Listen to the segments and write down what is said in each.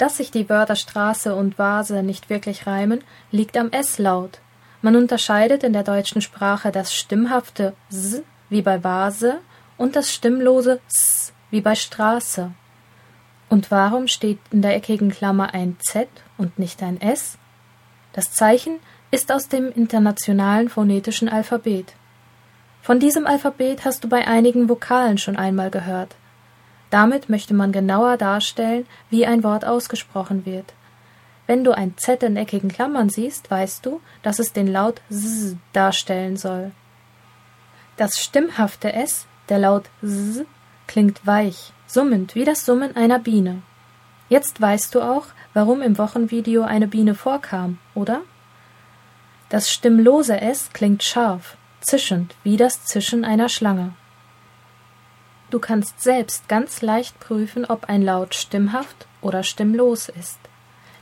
Dass sich die Wörter Straße und Vase nicht wirklich reimen, liegt am S-Laut. Man unterscheidet in der deutschen Sprache das stimmhafte S wie bei Vase und das stimmlose S wie bei Straße. Und warum steht in der eckigen Klammer ein Z und nicht ein S? Das Zeichen ist aus dem internationalen phonetischen Alphabet. Von diesem Alphabet hast du bei einigen Vokalen schon einmal gehört. Damit möchte man genauer darstellen, wie ein Wort ausgesprochen wird. Wenn du ein Z in eckigen Klammern siehst, weißt du, dass es den Laut S darstellen soll. Das stimmhafte S, der Laut S, klingt weich, summend wie das Summen einer Biene. Jetzt weißt du auch, warum im Wochenvideo eine Biene vorkam, oder? Das stimmlose S klingt scharf, zischend wie das Zischen einer Schlange. Du kannst selbst ganz leicht prüfen, ob ein Laut stimmhaft oder stimmlos ist.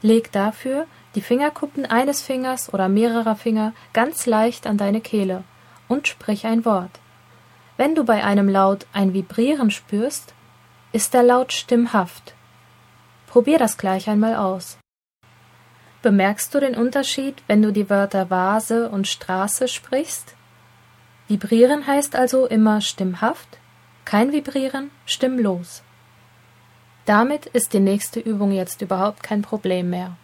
Leg dafür die Fingerkuppen eines Fingers oder mehrerer Finger ganz leicht an deine Kehle und sprich ein Wort. Wenn du bei einem Laut ein Vibrieren spürst, ist der Laut stimmhaft. Probier das gleich einmal aus. Bemerkst du den Unterschied, wenn du die Wörter Vase und Straße sprichst? Vibrieren heißt also immer stimmhaft, kein Vibrieren, stimmlos. Damit ist die nächste Übung jetzt überhaupt kein Problem mehr.